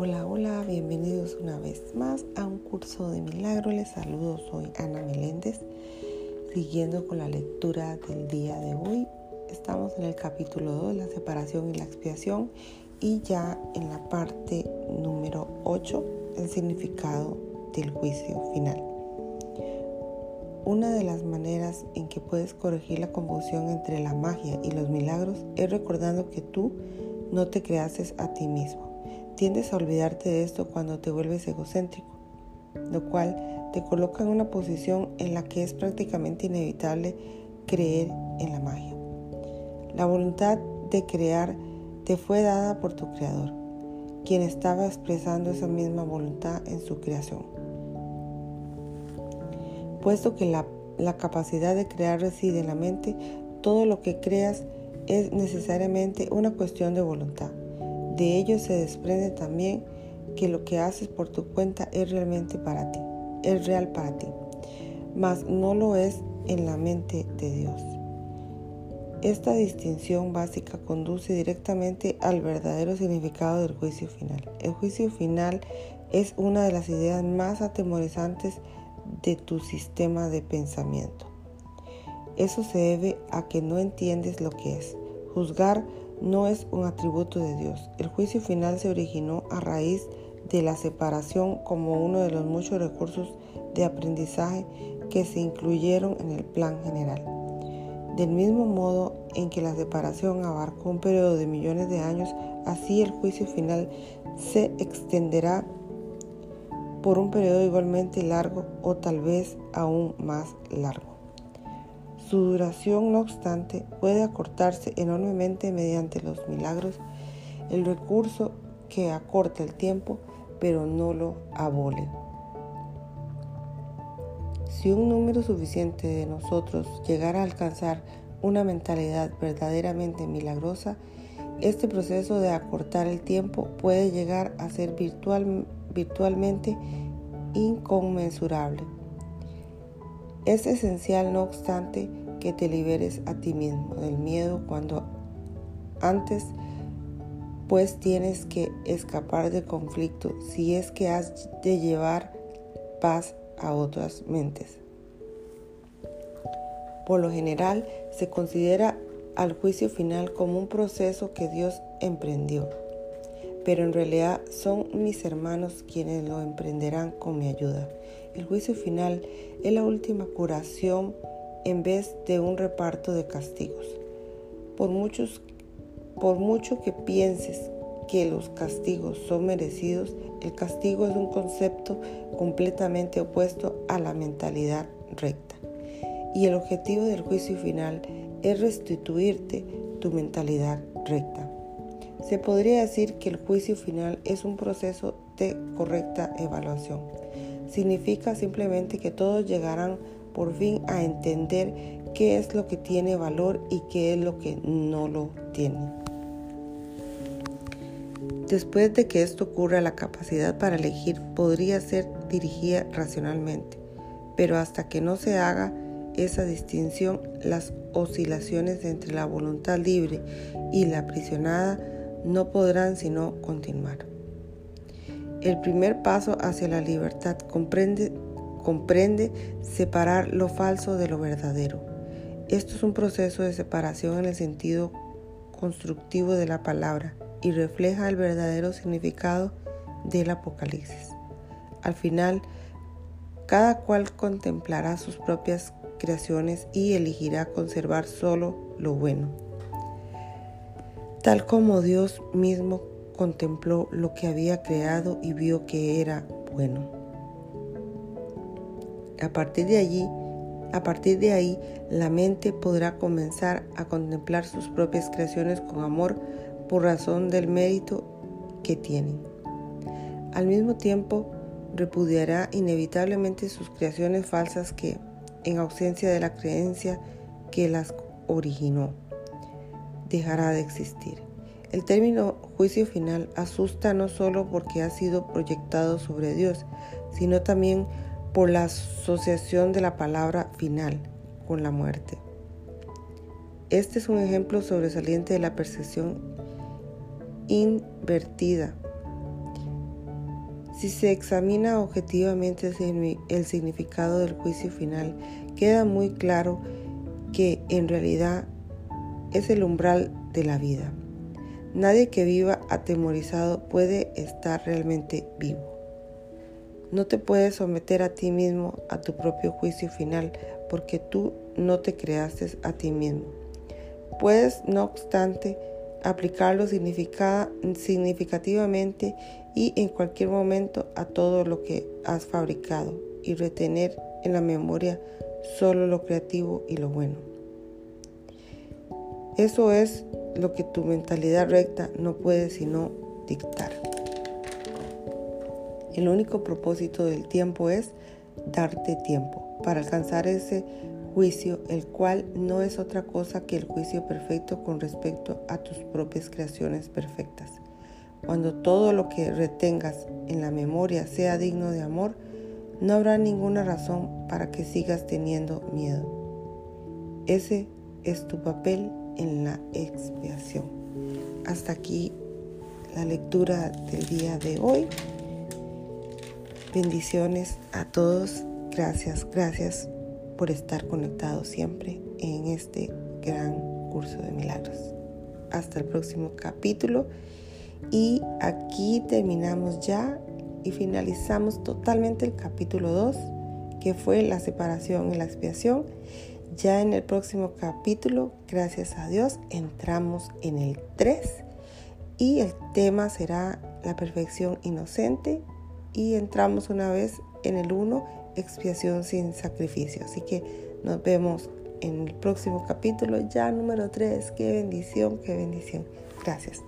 Hola, hola, bienvenidos una vez más a un curso de milagro. Les saludo, soy Ana Meléndez. Siguiendo con la lectura del día de hoy, estamos en el capítulo 2, la separación y la expiación, y ya en la parte número 8, el significado del juicio final. Una de las maneras en que puedes corregir la confusión entre la magia y los milagros es recordando que tú no te creases a ti mismo. Tiendes a olvidarte de esto cuando te vuelves egocéntrico, lo cual te coloca en una posición en la que es prácticamente inevitable creer en la magia. La voluntad de crear te fue dada por tu creador, quien estaba expresando esa misma voluntad en su creación puesto que la, capacidad de crear reside en la mente, todo lo que creas es necesariamente una cuestión de voluntad. De ello se desprende también que lo que haces por tu cuenta es realmente para ti, es real para ti, mas no lo es en la mente de Dios. Esta distinción básica conduce directamente al verdadero significado del juicio final. El juicio final es una de las ideas más atemorizantes de tu sistema de pensamiento. Eso se debe a que no entiendes lo que es. Juzgar no es un atributo de Dios. El juicio final se originó a raíz de la separación como uno de los muchos recursos de aprendizaje que se incluyeron en el plan general. Del mismo modo en que la separación abarcó un periodo de millones de años, así el juicio final se extenderá por un periodo igualmente largo o tal vez aún más largo. Su duración, no obstante, puede acortarse enormemente mediante los milagros, el recurso que acorta el tiempo, pero no lo abole. Si un número suficiente de nosotros llegara a alcanzar una mentalidad verdaderamente milagrosa, este proceso de acortar el tiempo puede llegar a ser virtual, virtualmente inconmensurable. Es esencial, no obstante, que te liberes a ti mismo del miedo cuando antes pues tienes que escapar del conflicto si es que has de llevar paz a otras mentes. Por lo general se considera al juicio final como un proceso que Dios emprendió pero en realidad son mis hermanos quienes lo emprenderán con mi ayuda. El juicio final es la última curación en vez de un reparto de castigos. Por, muchos, por mucho que pienses que los castigos son merecidos, el castigo es un concepto completamente opuesto a la mentalidad recta. Y el objetivo del juicio final es restituirte tu mentalidad recta. Se podría decir que el juicio final es un proceso de correcta evaluación. Significa simplemente que todos llegarán por fin a entender qué es lo que tiene valor y qué es lo que no lo tiene. Después de que esto ocurra, la capacidad para elegir podría ser dirigida racionalmente, pero hasta que no se haga esa distinción, las oscilaciones entre la voluntad libre y la aprisionada no podrán sino continuar. El primer paso hacia la libertad comprende, separar lo falso de lo verdadero. Esto es un proceso de separación en el sentido constructivo de la palabra y refleja el verdadero significado del Apocalipsis. Al final, cada cual contemplará sus propias creaciones y elegirá conservar solo lo bueno tal como Dios mismo contempló lo que había creado y vio que era bueno. A partir de allí, a partir de ahí, la mente podrá comenzar a contemplar sus propias creaciones con amor por razón del mérito que tienen. Al mismo tiempo, repudiará inevitablemente sus creaciones falsas que, en ausencia de la creencia que las originó, dejará de existir. El término juicio final asusta no solo porque ha sido proyectado sobre Dios, sino también por la asociación de la palabra final con la muerte. Este es un ejemplo sobresaliente de la percepción invertida Si se examina objetivamente el significado del juicio final, queda muy claro que en realidad es el umbral de la vida. Nadie que viva atemorizado puede estar realmente vivo. No te puedes someter a ti mismo a tu propio juicio final porque tú no te creaste a ti mismo. Puedes, no obstante, aplicarlo significativamente y en cualquier momento a todo lo que has fabricado y retener en la memoria solo lo creativo y lo bueno. Eso es lo que tu mentalidad recta no puede sino dictar. El único propósito del tiempo es darte tiempo para alcanzar ese juicio, el cual no es otra cosa que el juicio perfecto con respecto a tus propias creaciones perfectas. Cuando todo lo que retengas en la memoria sea digno de amor, no habrá ninguna razón para que sigas teniendo miedo. Ese es tu papel en la expiación. Hasta aquí la lectura del día de hoy. Bendiciones a todos. Gracias, gracias por estar conectados siempre en este gran curso de milagros. Hasta el próximo capítulo. Y aquí terminamos ya y finalizamos totalmente el capítulo 2, que fue la separación y la expiación. Ya en el próximo capítulo, gracias a Dios, entramos en el 3 y el tema será la perfección inocente y entramos una vez en el 1, expiación sin sacrificio. Así que nos vemos en el próximo capítulo, ya número 3. Qué bendición, qué bendición. Gracias.